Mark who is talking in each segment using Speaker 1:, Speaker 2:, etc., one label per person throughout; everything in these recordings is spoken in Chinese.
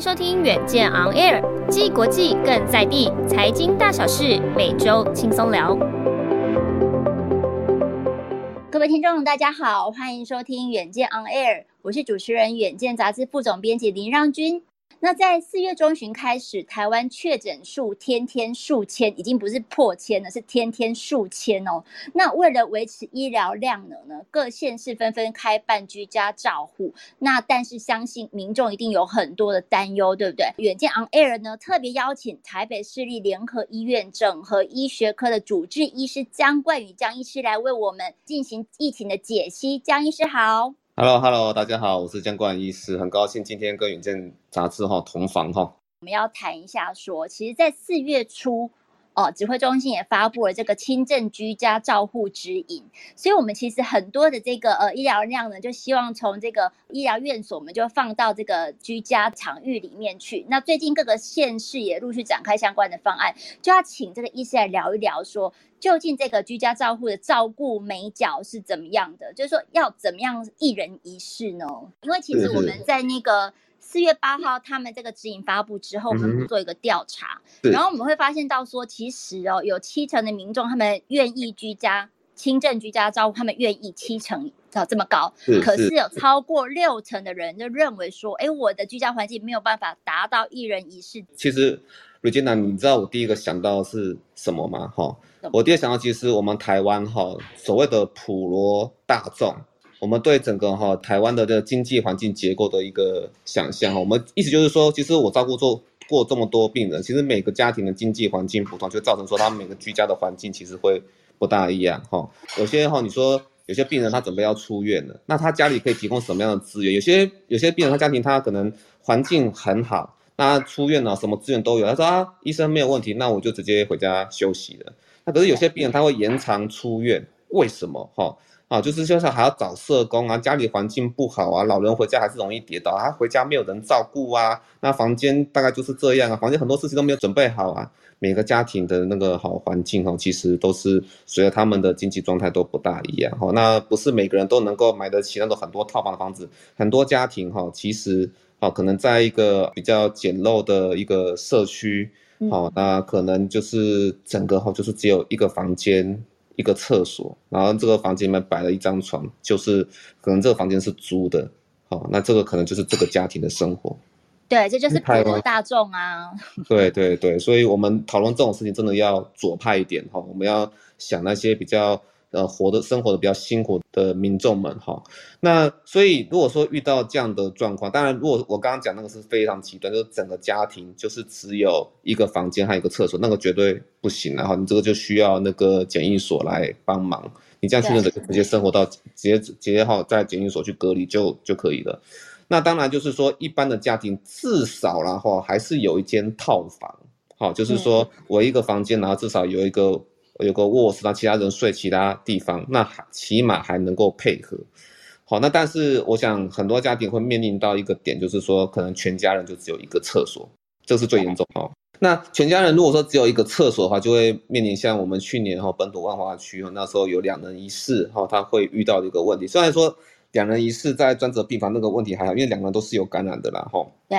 Speaker 1: 收听远见 On Air，既国际更在地，财经大小事每周轻松聊。各位听众，大家好，欢迎收听远见 On Air，我是主持人远见杂志副总编辑林让君。那在四月中旬开始，台湾确诊数天天数千，已经不是破千了，是天天数千哦。那为了维持医疗量能呢，各县市纷纷开办居家照护。那但是相信民众一定有很多的担忧，对不对？远见 On Air 呢，特别邀请台北市立联合医院整合医学科的主治医师姜冠宇姜医师来为我们进行疫情的解析。姜医师好。
Speaker 2: Hello，Hello，大家好，我是江冠医师，很高兴今天跟远见杂志哈同房哈。
Speaker 1: 我们要谈一下说，其实，在四月初。哦，指挥中心也发布了这个轻症居家照护指引，所以我们其实很多的这个呃医疗量呢，就希望从这个医疗院所，我们就放到这个居家场域里面去。那最近各个县市也陆续展开相关的方案，就要请这个医师来聊一聊说，究竟这个居家照护的照顾美角是怎么样的，就是说要怎么样一人一室呢？因为其实我们在那个。四月八号，他们这个指引发布之后，我们做一个调查，嗯，然后我们会发现到说，其实哦，有七成的民众他们愿意居家轻症居家照顾，他们愿意七成啊这么高，可是有超过六成的人就认为说，哎，我的居家环境没有办法达到一人一室。
Speaker 2: 其实，Regina，你知道我第一个想到的是什么吗？哈，我第一个想到，其实我们台湾哈所谓的普罗大众。我们对整个哈台湾的这个经济环境结构的一个想象哈，我们意思就是说，其实我照顾做过这么多病人，其实每个家庭的经济环境不同，就造成说他们每个居家的环境其实会不大一样哈。有些哈，你说有些病人他准备要出院了，那他家里可以提供什么样的资源？有些有些病人他家庭他可能环境很好，那出院了什么资源都有，他说啊医生没有问题，那我就直接回家休息了。那可是有些病人他会延长出院，为什么哈？啊，就是就是还要找社工啊，家里环境不好啊，老人回家还是容易跌倒，他回家没有人照顾啊，那房间大概就是这样啊，房间很多事情都没有准备好啊，每个家庭的那个好环境哈，其实都是随着他们的经济状态都不大一样哈，那不是每个人都能够买得起那种很多套房的房子，很多家庭哈，其实啊，可能在一个比较简陋的一个社区，好，那可能就是整个哈，就是只有一个房间。一个厕所，然后这个房间里面摆了一张床，就是可能这个房间是租的，好，那这个可能就是这个家庭的生活。
Speaker 1: 对，这就是普罗大众啊。
Speaker 2: 对对对，所以我们讨论这种事情真的要左派一点哈，我们要想那些比较。呃，活的生活的比较辛苦的民众们哈，那所以如果说遇到这样的状况，当然如果我刚刚讲那个是非常极端，就是整个家庭就是只有一个房间还有一个厕所，那个绝对不行，然后你这个就需要那个检疫所来帮忙，你这样去的直接生活到直接直接哈在检疫所去隔离就就可以了。那当然就是说一般的家庭至少然后还是有一间套房，好，就是说我一个房间，然后至少有一个。有个卧室，让其他人睡其他地方，那还起码还能够配合。好，那但是我想很多家庭会面临到一个点，就是说可能全家人就只有一个厕所，这是最严重哈。那全家人如果说只有一个厕所的话，就会面临像我们去年哈本土万华区那时候有两人一室哈，他会遇到一个问题。虽然说两人一室在专责病房那个问题还好，因为两个人都是有感染的啦哈。对，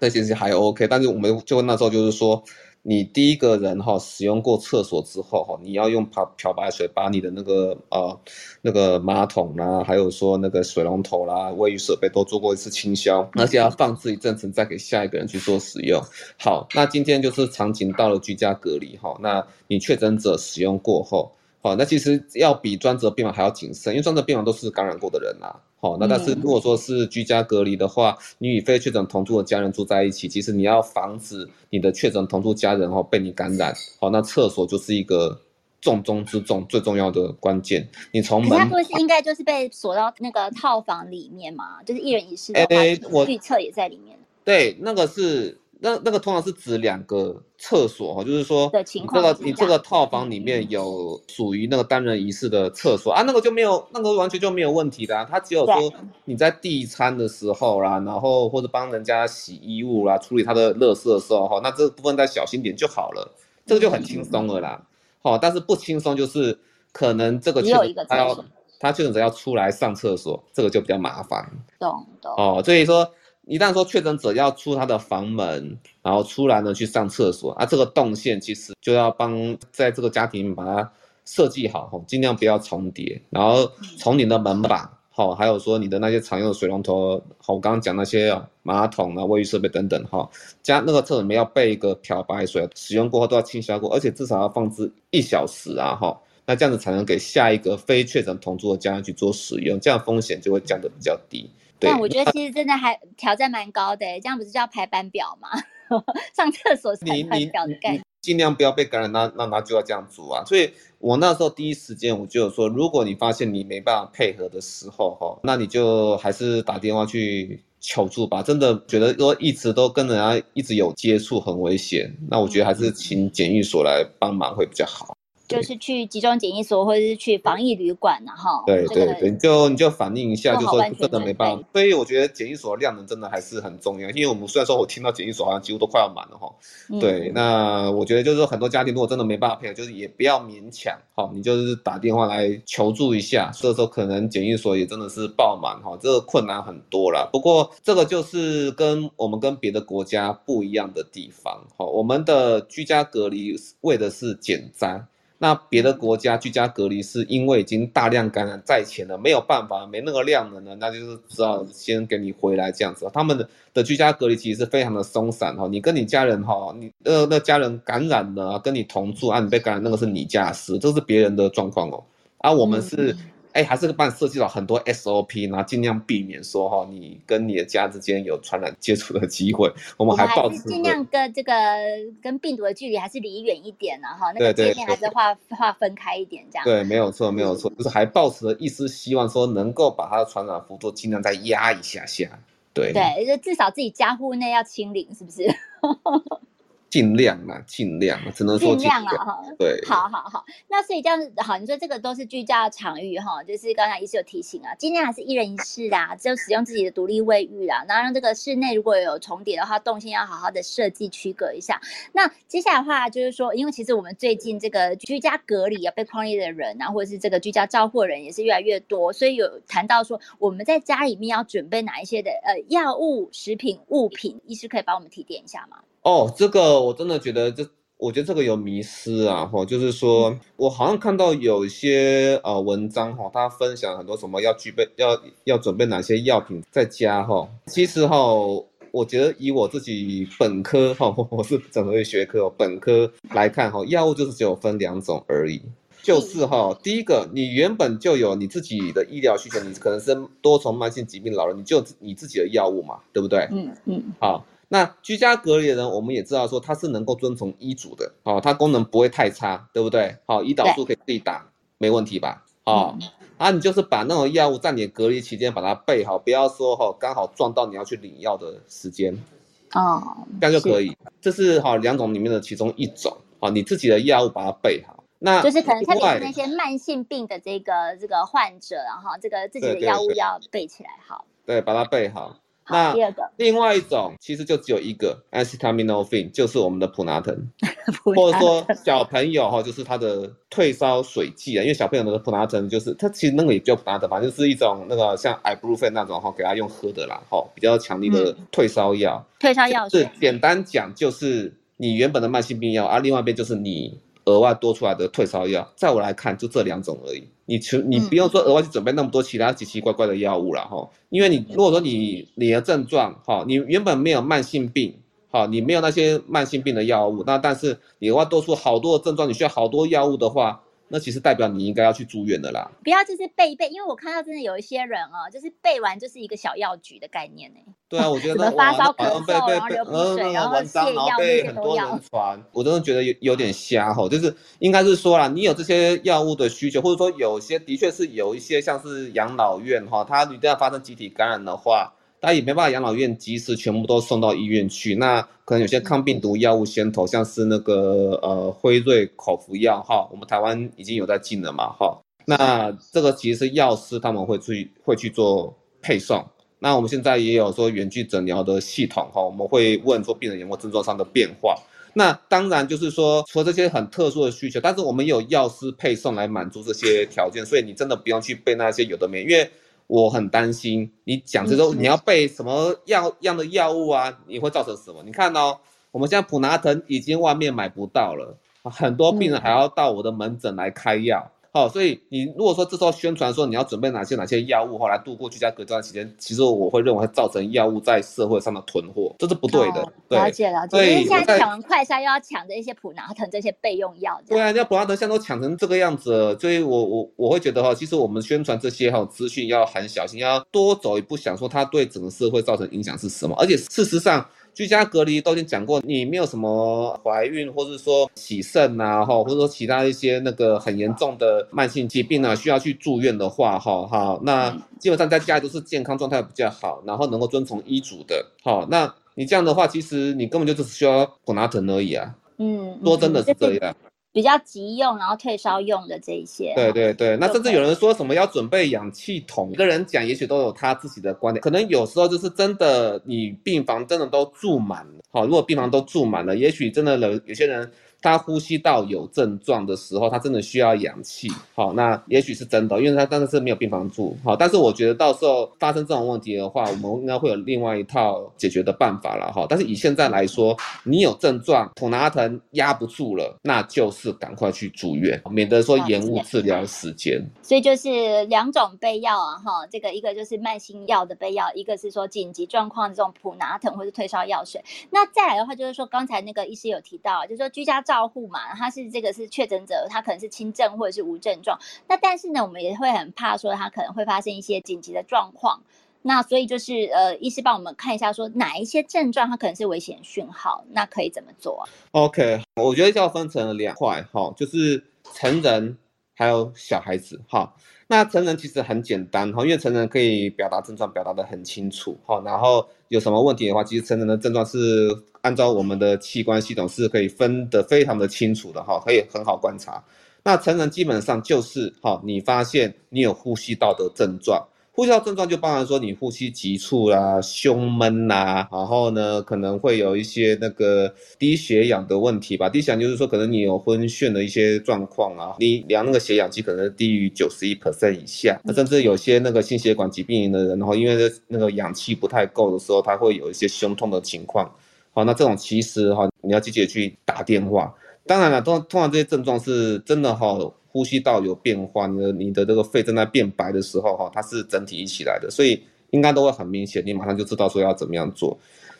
Speaker 2: 这其实还 OK，但是我们就那时候就是说。你第一个人哈使用过厕所之后哈，你要用漂漂白水把你的那个呃那个马桶啦，还有说那个水龙头啦、卫浴设备都做过一次清消，而且要放置一阵子再给下一个人去做使用。好，那今天就是场景到了居家隔离哈，那你确诊者使用过后，好，那其实要比专责病房还要谨慎，因为专责病房都是感染过的人啦。好，那但是如果说是居家隔离的话，你与非确诊同住的家人住在一起，其实你要防止你的确诊同住家人哦被你感染。好，那厕所就是一个重中之重、最重要的关键。你从门，
Speaker 1: 他不是应该就是被锁到那个套房里面嘛？就是一人一室的话，预测也在里面。
Speaker 2: 对，那个是。那那个通常是指两个厕所哈，就是说，你这个你这个套房里面有属于那个单人一室的厕所啊，那个就没有，那个完全就没有问题的啊。他只有说你在递餐的时候啦，然后或者帮人家洗衣物啦，处理他的垃圾的时候哈，那这部分再小心点就好了，这个就很轻松了啦。好，但是不轻松就是可能这个确诊他要他确诊者要出来上厕所，这个就比较麻烦。
Speaker 1: 懂懂
Speaker 2: 哦，所以说。一旦说确诊者要出他的房门，然后出来呢去上厕所啊，这个动线其实就要帮在这个家庭把它设计好，吼，尽量不要重叠。然后从你的门把，吼，还有说你的那些常用的水龙头，好，我刚刚讲那些马桶啊、卫浴设备等等，哈，加那个厕所里面要备一个漂白水，使用过后都要清消过，而且至少要放置一小时啊，哈，那这样子才能给下一个非确诊同住的家人去做使用，这样风险就会降得比较低。
Speaker 1: 但我觉得其实真的还挑战蛮高的，这样不是叫排班表吗？上厕所是排班表的概念，
Speaker 2: 尽量不要被感染，那那那就要这样做啊。所以我那时候第一时间我就有说，如果你发现你没办法配合的时候，哈，那你就还是打电话去求助吧。真的觉得说一直都跟人家一直有接触很危险，那我觉得还是请检疫所来帮忙会比较好。
Speaker 1: 就是去集中检疫所，或者是去防疫旅馆，然后
Speaker 2: 对对对，你就你就反映一下，就说真的没办法。所以我觉得检疫所的量能真的还是很重要，因为我们虽然说我听到检疫所好像几乎都快要满了哈。对，那我觉得就是说很多家庭如果真的没办法配合，就是也不要勉强，哈，你就是打电话来求助一下。这时候可能检疫所也真的是爆满哈，这个困难很多了。不过这个就是跟我们跟别的国家不一样的地方，哈，我们的居家隔离为的是减灾。那别的国家居家隔离是因为已经大量感染在前了，没有办法，没那个量了呢，那就是只好先给你回来这样子。他们的的居家隔离其实是非常的松散哈，你跟你家人哈，你呃那家人感染了，跟你同住啊，你被感染那个是你家事，这是别人的状况哦，啊我们是。哎，还是帮你设计了很多 SOP，然后尽量避免说哈，你跟你的家之间有传染接触的机会。我们还保持
Speaker 1: 尽量跟这个跟病毒的距离还是离远一点呢哈，那个界限还是划划分开一点这样。
Speaker 2: 对，没有错，没有错，就是还抱持了一丝希望，说能够把它的传染幅度尽量再压一下下。对
Speaker 1: 对，就至少自己家户内要清零，是不是？
Speaker 2: 尽量啦，尽量，只能说尽量啦，哈，对，
Speaker 1: 好好好，那所以这样子，好，你说这个都是居家的场域哈，就是刚才医师有提醒啊，尽量还是一人一室啊，就使用自己的独立卫浴啦，然后让这个室内如果有重叠的话，动线要好好的设计区隔一下。那接下来的话就是说，因为其实我们最近这个居家隔离啊，被框列的人啊，或者是这个居家照护人也是越来越多，所以有谈到说我们在家里面要准备哪一些的呃药物、食品、物品，医师可以帮我们提点一下吗？
Speaker 2: 哦，这个我真的觉得这，我觉得这个有迷失啊，哈，就是说我好像看到有一些呃文章哈，他分享很多什么要具备要要准备哪些药品在家哈，其实哈，我觉得以我自己本科哈，我是整合学科本科来看哈，药物就是只有分两种而已，就是哈，第一个你原本就有你自己的医疗需求，你可能是多重慢性疾病老人，你就你自己的药物嘛，对不对？嗯嗯，好。那居家隔离的人，我们也知道说他是能够遵从医嘱的，哦，他功能不会太差，对不对？好，胰岛素可以自己打，没问题吧？哦，啊，你就是把那种药物在你隔离期间把它备好，不要说哈刚好撞到你要去领药的时间，哦，这样就可以。这是哈两种里面的其中一种，啊，你自己的药物把它备好，那
Speaker 1: 就是可能特别是那些慢性病的这个这个患者，然后这个自己的药物要备起来好，
Speaker 2: 对，把它备好。那另外一种其实就只有一个，acetaminophen，就是我们的 普拿疼，或者说小朋友哈，就是他的退烧水剂啊，因为小朋友的普拿疼就是它其实那个也叫普拿疼，反正就是一种那个像 ibuprofen 那种哈，给他用喝的啦，哈，比较强力的退烧药。
Speaker 1: 退烧药是
Speaker 2: 简单讲就是你原本的慢性病药，啊，另外一边就是你额外多出来的退烧药。在我来看，就这两种而已。你你不用说额外去准备那么多其他奇奇怪怪的药物了哈，因为你如果说你你的症状哈，你原本没有慢性病，哈，你没有那些慢性病的药物，那但是你额外多出好多的症状，你需要好多药物的话，那其实代表你应该要去住院的啦。
Speaker 1: 不要就是背一背，因为我看到真的有一些人哦，就是背完就是一个小药局的概念呢。
Speaker 2: 对啊，我觉得
Speaker 1: 发烧、咳嗽，然后流鼻水，然后泻药那些都要。
Speaker 2: 我真的觉得有有点瞎吼，就是应该是说啦，你有这些药物的需求，或者说有些的确是有一些像是养老院哈，它一旦要发生集体感染的话。他也没办法，养老院及时全部都送到医院去。那可能有些抗病毒药物先头，像是那个呃辉瑞口服药哈，我们台湾已经有在进了嘛哈。那这个其实是药师他们会去会去做配送。那我们现在也有说远距诊疗的系统哈，我们会问说病人有没有症状上的变化。那当然就是说，除了这些很特殊的需求，但是我们有药师配送来满足这些条件，所以你真的不用去背那些有的没，因为。我很担心你讲这种，你要备什么样样的药物啊？你会造成什么？你看哦，我们现在普拿疼已经外面买不到了，很多病人还要到我的门诊来开药。好，所以你如果说这时候宣传说你要准备哪些哪些药物，后来度过居家隔离这段时间，其实我会认为会造成药物在社会上的囤货，这是不对的。对，
Speaker 1: 了解了解。因为现在抢完快筛又要抢着一些普拿疼这些备用药。
Speaker 2: 对啊，人家普拿疼现在都抢成这个样子，所以我我我会觉得哈，其实我们宣传这些哈资讯要很小心，要多走一步想说它对整个社会造成影响是什么，而且事实上。居家隔离都已经讲过，你没有什么怀孕，或者说洗肾啊，哈，或者说其他一些那个很严重的慢性疾病啊，需要去住院的话，哈，哈，那基本上在家里都是健康状态比较好，然后能够遵从医嘱的，好，那你这样的话，其实你根本就只需要普拿疼而已啊，嗯，说真的是这样。
Speaker 1: 比较急用，然后退烧用的这一些，
Speaker 2: 对对对，那甚至有人说什么要准备氧气筒，每个人讲也许都有他自己的观点，可能有时候就是真的，你病房真的都住满了，好，如果病房都住满了，也许真的有有些人。他呼吸道有症状的时候，他真的需要氧气。好，那也许是真的，因为他当时是没有病房住。好，但是我觉得到时候发生这种问题的话，我们应该会有另外一套解决的办法了。哈，但是以现在来说，你有症状，普拿疼压不住了，那就是赶快去住院，免得说延误治疗时间。
Speaker 1: 所以就是两种备药啊，哈，这个一个就是慢性药的备药，一个是说紧急状况这种普拿疼或是退烧药水。那再来的话，就是说刚才那个医师有提到，就是说居家照照护嘛，他是这个是确诊者，他可能是轻症或者是无症状。那但是呢，我们也会很怕说他可能会发生一些紧急的状况。那所以就是呃，医师帮我们看一下，说哪一些症状他可能是危险讯号，那可以怎么做
Speaker 2: ？OK，我觉得要分成两块哈，就是成人还有小孩子哈。那成人其实很简单哈，因为成人可以表达症状表达得很清楚哈，然后有什么问题的话，其实成人的症状是按照我们的器官系统是可以分得非常的清楚的哈，可以很好观察。那成人基本上就是哈，你发现你有呼吸道的症状。呼吸道症状就包含说你呼吸急促啦、胸闷啦，然后呢可能会有一些那个低血氧的问题吧。低血氧就是说可能你有昏眩的一些状况啊，你量那个血氧机可能低于九十一 percent 以下，那甚至有些那个心血管疾病的人，然后因为那个氧气不太够的时候，他会有一些胸痛的情况。好，那这种其实哈，你要积极去打电话。当然了，通通常这些症状是真的哈。呼吸道有变化，你的你的这个肺正在变白的时候，哈，它是整体一起来的，所以应该都会很明显，你马上就知道说要怎么样做。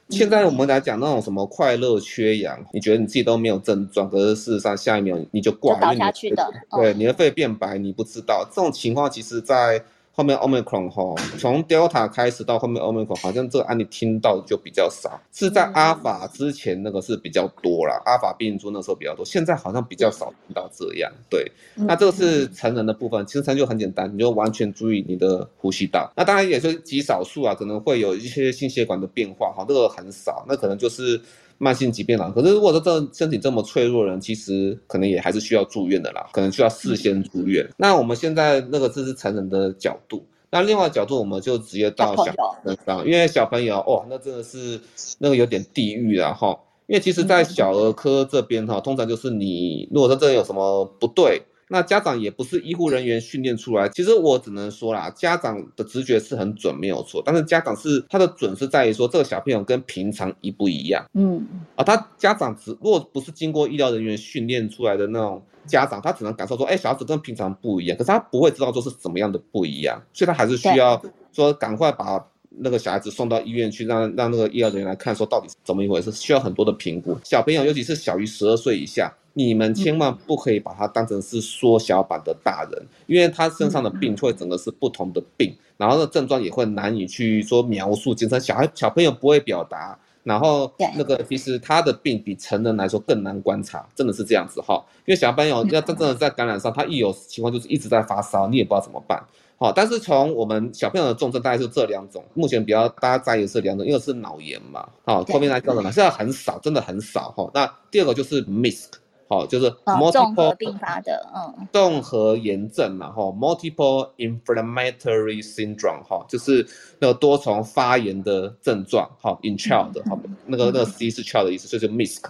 Speaker 2: 现在我们来讲那种什么快乐缺氧，你觉得你自己都没有症状，可是事实上下一秒你就挂，
Speaker 1: 倒下去的，
Speaker 2: 对，你的肺变白，你不知道，这种情况其实在。后面 Omicron 哈，从 Delta 开始到后面 Omicron，好像这个案例听到就比较少，是在阿尔法之前那个是比较多啦，阿尔法病毒那时候比较多，现在好像比较少听到这样。对，那这个是成人的部分，其实成就很简单，你就完全注意你的呼吸道。那当然也是极少数啊，可能会有一些心血管的变化，哈，这个很少，那可能就是。慢性疾病了，可是如果说这身体这么脆弱的人，其实可能也还是需要住院的啦，可能需要事先住院。嗯、那我们现在那个这是成人的角度，那另外角度我们就直接到小朋友身上，因为小朋友哦，那真的是那个有点地狱了哈。因为其实，在小儿科这边哈，通常就是你如果说这有什么不对。那家长也不是医护人员训练出来，其实我只能说啦，家长的直觉是很准，没有错。但是家长是他的准是在于说，这个小朋友跟平常一不一样。嗯，啊，他家长只如果不是经过医疗人员训练出来的那种家长，他只能感受说，哎，小孩子跟平常不一样，可是他不会知道说是怎么样的不一样，所以他还是需要说赶快把那个小孩子送到医院去，让让那个医疗人员来看，说到底是怎么一回事，需要很多的评估。小朋友尤其是小于十二岁以下。你们千万不可以把它当成是缩小版的大人，因为他身上的病会整个是不同的病，然后的症状也会难以去说描述。精神小孩小朋友不会表达，然后那个其实他的病比成人来说更难观察，真的是这样子哈。因为小朋友要真正的在感染上，他一有情况就是一直在发烧，你也不知道怎么办。好，但是从我们小朋友的重症大概就这两种，目前比较大家在意的是两种，一个是脑炎嘛，好，后面来叫什么？现在很少，真的很少哈。那第二个就是 MISC，好，就是
Speaker 1: multiple 综合并发的，嗯，
Speaker 2: 综合炎症嘛，哈，multiple inflammatory syndrome，哈，就是那个多重发炎的症状，哈，in child，哈，那个那个 C 是 child 的意思，所以就 MISC。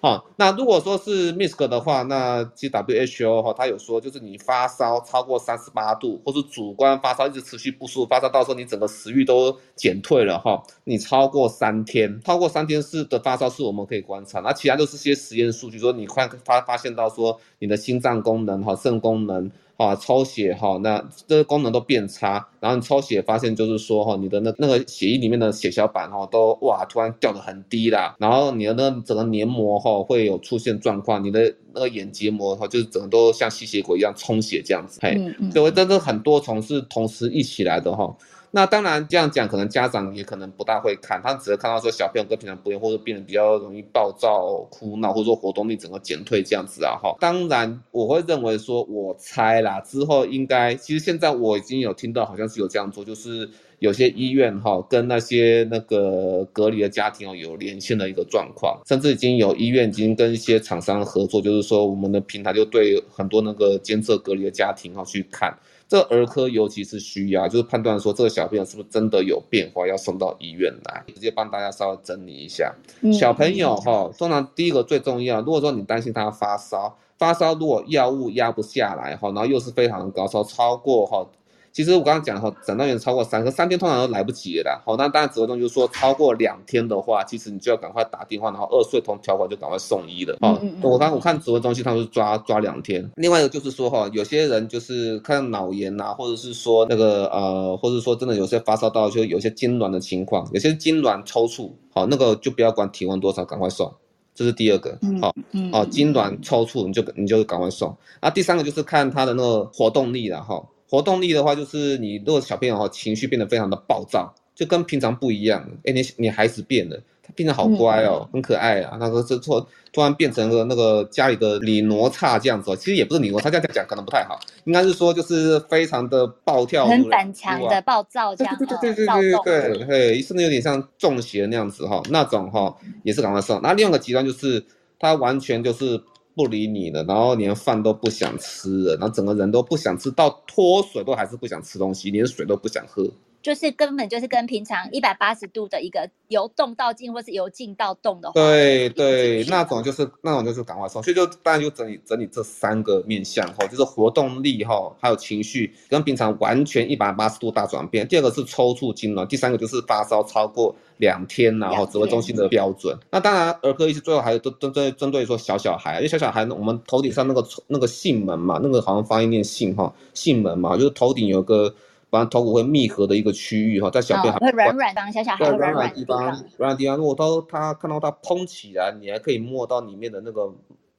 Speaker 2: 啊，那如果说是 misk 的话，那 gwho 哈，他有说，就是你发烧超过三十八度，或是主观发烧一直持续不舒服，发烧到时候你整个食欲都减退了哈，你超过三天，超过三天是的发烧是我们可以观察，那其他都是些实验数据，说你看发发现到说你的心脏功能哈、肾功能。啊，抽血哈，那这个功能都变差，然后你抽血发现就是说哈，你的那那个血液里面的血小板哈都哇突然掉得很低啦，然后你的那整个黏膜哈会有出现状况，你的那个眼结膜哈就是整个都像吸血鬼一样充血这样子，嘿，所以真的很多重是同时一起来的哈。那当然这样讲，可能家长也可能不大会看，他只是看到说小朋友跟平常不一样，或者变得比较容易暴躁、哭闹，或者说活动力整个减退这样子啊。哈，当然我会认为说，我猜啦，之后应该其实现在我已经有听到，好像是有这样做，就是有些医院哈跟那些那个隔离的家庭哦有连线的一个状况，甚至已经有医院已经跟一些厂商合作，就是说我们的平台就对很多那个监测隔离的家庭哈去看。这儿科尤其是需要，就是判断说这个小朋友是不是真的有变化，要送到医院来。直接帮大家稍微整理一下，小朋友哈，通常第一个最重要，如果说你担心他发烧，发烧如果药物压不下来哈，然后又是非常的高烧，超过哈。其实我刚刚讲哈，诊断员超过三个，三天通常都来不及了啦。好，那当然指挥中就是说超过两天的话，其实你就要赶快打电话，然后二岁同条款就赶快送医了。哦、嗯，我刚我看指挥中心他们是抓抓两天。另外一个就是说哈，有些人就是看脑炎呐，或者是说那个呃，或者说真的有些发烧到就有些痉挛的情况，有些痉挛抽搐，好，那个就不要管体温多少，赶快送。这是第二个，好，哦，痉挛抽搐你就你就赶快送。那第三个就是看他的那个活动力了哈。活动力的话，就是你如果小朋友哈情绪变得非常的暴躁，就跟平常不一样。哎，你你孩子变了，他变得好乖哦，很可爱啊。那个是突突然变成了那个家里的李罗刹这样子哦，其实也不是李罗刹，这样讲可能不太好，应该是说就是非常的暴跳，
Speaker 1: 很反常的暴躁这样。
Speaker 2: 对对对对对对对，嘿，甚至有点像中邪那样子哈，那种哈也是赶快送。那另外一个极端就是他完全就是。不理你了，然后连饭都不想吃了，然后整个人都不想吃，到脱水都还是不想吃东西，连水都不想喝。
Speaker 1: 就是根本就是跟平常一百八十度的一个由动到静，或是由静到动的话，
Speaker 2: 对对，那种就是那种就是赶快送，所以就当然就整理整理这三个面向哈，就是活动力哈，还有情绪跟平常完全一百八十度大转变。第二个是抽搐痉挛，第三个就是发烧超过两天，然后指挥中心的标准。那当然儿科医师最后还有针针对针对说小小孩，因为小小孩我们头顶上那个那个囟门嘛，那个好像发音念囟哈，囟门嘛，就是头顶有个。把头骨会密合的一个区域哈，在小便还会
Speaker 1: 软软当小小孩软软地方，
Speaker 2: 软软地方。如果他他看到他膨起来，你还可以摸到里面的那个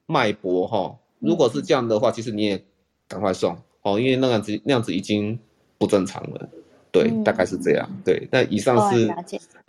Speaker 2: 脉搏哈。如果是这样的话，其实你也赶快送哦，因为那样子那样子已经不正常了。对，大概是这样。对，那以上是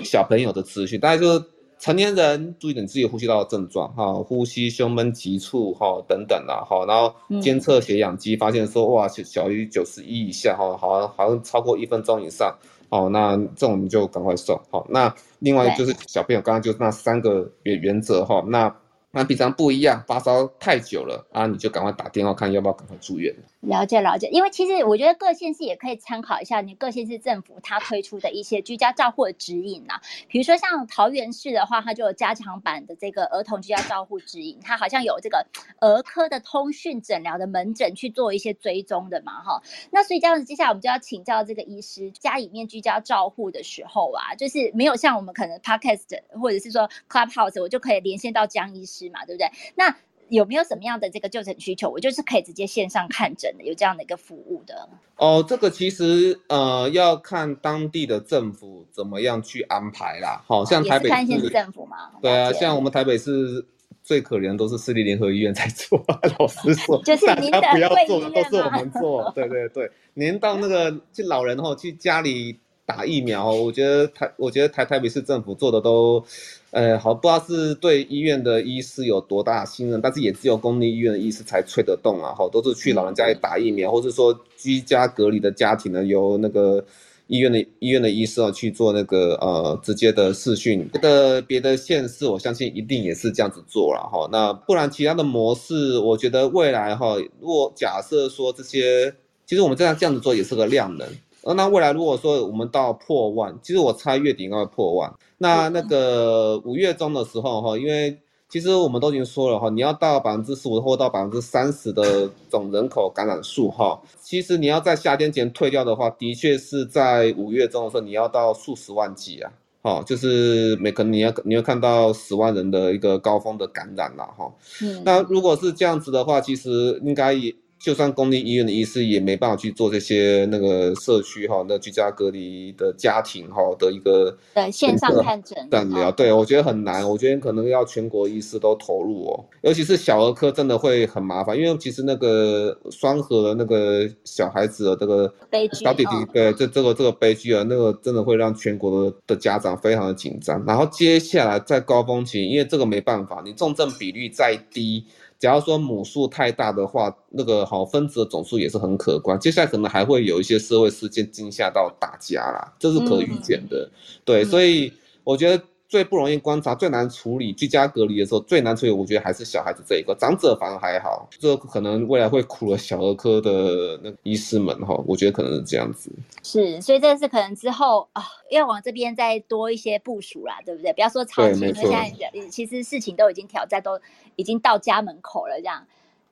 Speaker 2: 小朋友的资讯，大概就是。成年人注意点自己呼吸道的症状，哈，呼吸胸闷急促，哈，等等啦，哈，然后监测血氧机发现说，哇，小于九十一以下，哈，好像好像超过一分钟以上，哦，那这种你就赶快送，好，那另外就是小朋友刚刚就那三个原原则，哈，那那平常不一样，发烧太久了啊，你就赶快打电话看要不要赶快住院。
Speaker 1: 了解了解，因为其实我觉得各县市也可以参考一下你各县市政府它推出的一些居家照护的指引呐、啊。比如说像桃园市的话，它就有加强版的这个儿童居家照护指引，它好像有这个儿科的通讯诊疗的门诊去做一些追踪的嘛，哈。那所以这样子，接下来我们就要请教这个医师，家里面居家照护的时候啊，就是没有像我们可能 Podcast 或者是说 Clubhouse，我就可以连线到江医师嘛，对不对？那有没有什么样的这个就诊需求？我就是可以直接线上看诊的，有这样的一个服务的。
Speaker 2: 哦，这个其实呃要看当地的政府怎么样去安排啦。好、哦、像台北市政府嘛。对啊，像我们台北市最可怜都是私立联合医院在做，老实说，
Speaker 1: 就是
Speaker 2: 大家不要做
Speaker 1: 的
Speaker 2: 都是我们做，对对对，您到那个去老人后去家里打疫苗，我觉得台我觉得台台北市政府做的都，呃，好不知道是对医院的医师有多大信任，但是也只有公立医院的医师才催得动啊，好，都是去老人家里打疫苗，嗯、或者说居家隔离的家庭呢，由那个。医院的医院的医师啊去做那个呃直接的视讯，这个别的县市我相信一定也是这样子做了哈。那不然其他的模式，我觉得未来哈，如果假设说这些，其实我们这样这样子做也是个量能。那未来如果说我们到破万，其实我猜月底应该会破万。那那个五月中的时候哈，因为。其实我们都已经说了哈，你要到百分之十五或到百分之三十的总人口感染数哈，其实你要在夏天前退掉的话，的确是在五月中的时候你要到数十万剂啊，好，就是每可能你要你要看到十万人的一个高峰的感染了哈。嗯，那如果是这样子的话，其实应该也。就算公立医院的医师也没办法去做这些那个社区哈，那居家隔离的家庭哈的一个
Speaker 1: 对线上看诊诊
Speaker 2: 疗，对我觉得很难，我觉得可能要全国医师都投入哦，尤其是小儿科真的会很麻烦，因为其实那个双和那个小孩子的这个小弟弟，对这这个这个悲剧啊，那个真的会让全国的的家长非常的紧张。然后接下来在高峰期，因为这个没办法，你重症比率再低。假如说母数太大的话，那个好分子的总数也是很可观。接下来可能还会有一些社会事件惊吓到大家啦，这是可预见的。嗯、对，所以我觉得。最不容易观察、最难处理居家隔离的时候，最难处理，我觉得还是小孩子这一个，长者反而还好。这可能未来会苦了小儿科的那个医师们哈，我觉得可能是这样子。
Speaker 1: 是，所以这是可能之后啊，要往这边再多一些部署啦，对不对？不要说超级，因为现在其实事情都已经挑战，都已经到家门口了，这样。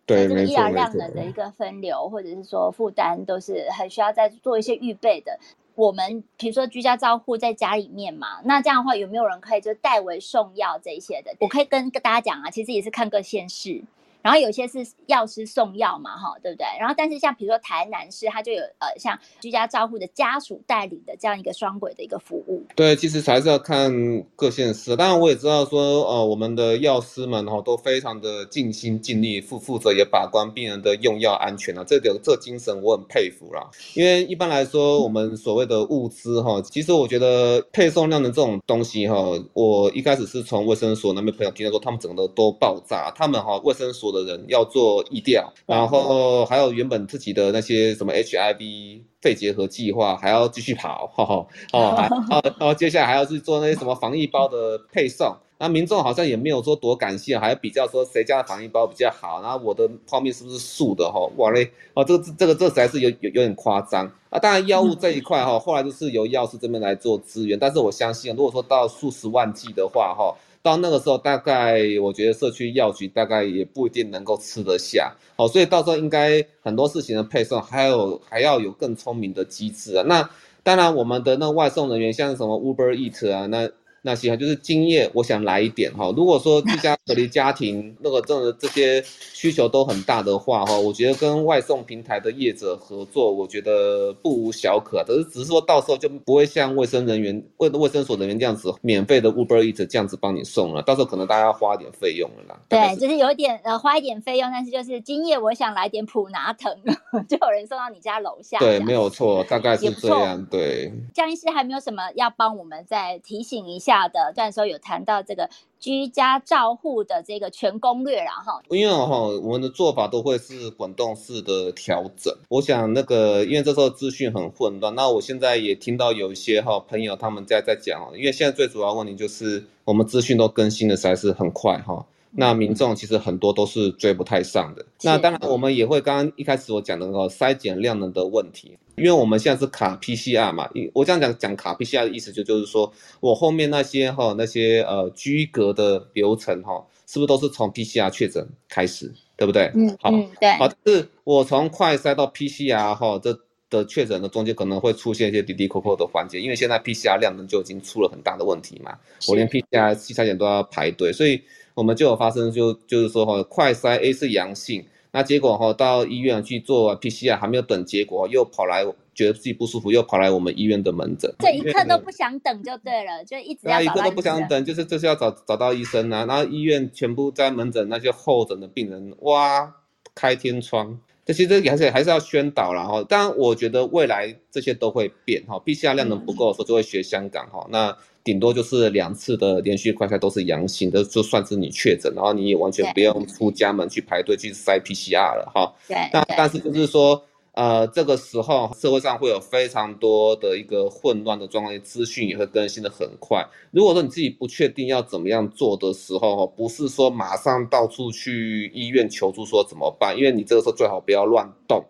Speaker 2: 对，
Speaker 1: 这个医疗量能的一个分流，或者是说负担，都是很需要再做一些预备的。我们比如说居家照护在家里面嘛，那这样的话有没有人可以就代为送药这一些的？我可以跟大家讲啊，其实也是看各县市。然后有些是药师送药嘛，哈，对不对？然后但是像比如说台南市，它就有呃像居家照护的家属代理的这样一个双轨的一个服务。
Speaker 2: 对，其实还是要看各县市。当然我也知道说，呃，我们的药师们哈都非常的尽心尽力，负负责也把关病人的用药安全啊，这个这精神我很佩服啦。因为一般来说，我们所谓的物资哈，其实我觉得配送量的这种东西哈，我一开始是从卫生所那边朋友听到说，他们整个都爆炸，他们哈卫生所。的人要做疫调，然后还有原本自己的那些什么 HIV 肺结核计划还要继续跑，哈哈，哦，然后 接下来还要去做那些什么防疫包的配送，那民众好像也没有说多感谢，还要比较说谁家的防疫包比较好，然后我的泡面是不是素的，哈，哇嘞，哦，这个这个这实在是有有有点夸张啊。当然药物这一块哈，后来就是由药师这边来做支援，但是我相信如果说到数十万剂的话，哈。到那个时候，大概我觉得社区药局大概也不一定能够吃得下，哦，所以到时候应该很多事情的配送还有还要有更聪明的机制啊。那当然，我们的那外送人员像什么 Uber Eat 啊，那。那行就是今夜我想来一点哈。如果说居家隔离家庭 那个真的这些需求都很大的话哈，我觉得跟外送平台的业者合作，我觉得不无小可。只是只是说到时候就不会像卫生人员、卫卫生所人员这样子免费的 Uber Eats 这样子帮你送了。到时候可能大家要花点费用了啦。
Speaker 1: 对，就是有一点呃花一点费用，但是就是今夜我想来点普拿藤，就有人送到你家楼下。
Speaker 2: 对，没有错，大概是这样。对，
Speaker 1: 江医师还没有什么要帮我们再提醒一下。下的，这时候有谈到这个居家照护的这个全攻略，然后
Speaker 2: 因为哈，我们的做法都会是滚动式的调整。我想那个，因为这时候资讯很混乱，那我现在也听到有一些哈朋友他们在在讲，因为现在最主要问题就是我们资讯都更新的实在是很快哈。那民众其实很多都是追不太上的。那当然，我们也会刚刚一开始我讲的那个筛检量能的问题，因为我们现在是卡 PCR 嘛。我这样讲讲卡 PCR 的意思就就是说我后面那些哈那些呃居格的流程哈，是不是都是从 PCR 确诊开始，对不对？
Speaker 1: 嗯，好，嗯、对。
Speaker 2: 好，是我从快筛到 PCR 哈这的确诊的中间可能会出现一些滴滴扣扣的环节，因为现在 PCR 量能就已经出了很大的问题嘛。我连 PCR 筛检都要排队，所以。我们就有发生就，就就是说哈，快筛 A 是阳性，那结果哈到医院去做 PCR，还没有等结果，又跑来觉得自己不舒服，又跑来我们医院的门诊，
Speaker 1: 这一刻都不想等就对了，就一直要。
Speaker 2: 那一刻都不想等，就是就是要找找到医生啊。然后医院全部在门诊那些候诊的病人，哇，开天窗。这其实还是还是要宣导然后，当然我觉得未来这些都会变哈，PCR 量能不够的时候就会学香港哈，那顶多就是两次的连续快筛都是阳性的，就算是你确诊，然后你也完全不用出家门去排队去筛 PCR 了哈。对。但但是就是说。呃，这个时候社会上会有非常多的一个混乱的状况，资讯也会更新的很快。如果说你自己不确定要怎么样做的时候，不是说马上到处去医院求助说怎么办，因为你这个时候最好不要乱动，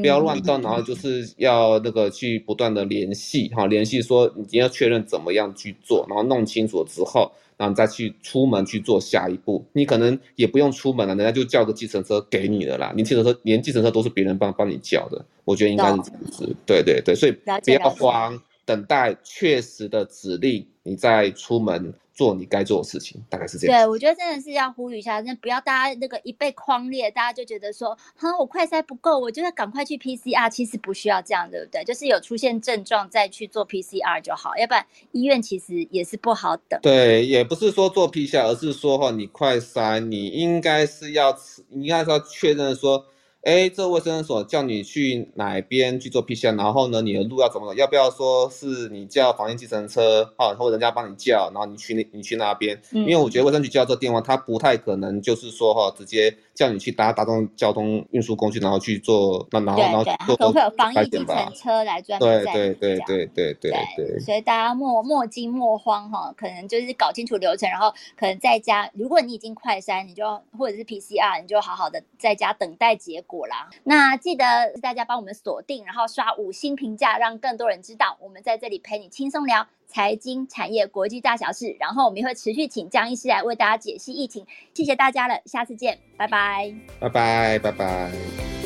Speaker 2: 不要乱动，然后就是要那个去不断的联系哈，联系说你要确认怎么样去做，然后弄清楚之后。然后再去出门去做下一步，你可能也不用出门了，人家就叫个计程车给你了啦。你计程车连计程车都是别人帮帮你叫的，我觉得应该是这样子。对对对，所以不要慌，等待确实的指令，你再出门。做你该做的事情，大概是这样。
Speaker 1: 对，我觉得真的是要呼吁一下，那不要大家那个一被框列，大家就觉得说，哼，我快筛不够，我就要赶快去 PCR。其实不需要这样，对不对？就是有出现症状再去做 PCR 就好，要不然医院其实也是不好等。
Speaker 2: 对，也不是说做 PCR，而是说哈，你快筛，你应该是要，你应该是要确认说。哎，这卫生所叫你去哪边去做 PCR，然后呢，你的路要怎么走？要不要说是你叫防疫计程车，哈，或者人家帮你叫，然后你去那，你去那边？嗯、因为我觉得卫生局叫这电话，他不太可能就是说哈，直接叫你去搭大众交通运输工具，然后去做，那然后然后做可能会有防疫计程车来专门对对对对对对对。
Speaker 1: 所以大家莫莫惊莫慌哈，可能就是搞清楚流程，然后可能在家，如果你已经快筛，你就或者是 PCR，你就好好的在家等待结果。果啦，那记得大家帮我们锁定，然后刷五星评价，让更多人知道我们在这里陪你轻松聊财经、产业、国际大小事。然后我们也会持续请江医师来为大家解析疫情。谢谢大家了，下次见，拜拜，
Speaker 2: 拜拜，拜拜。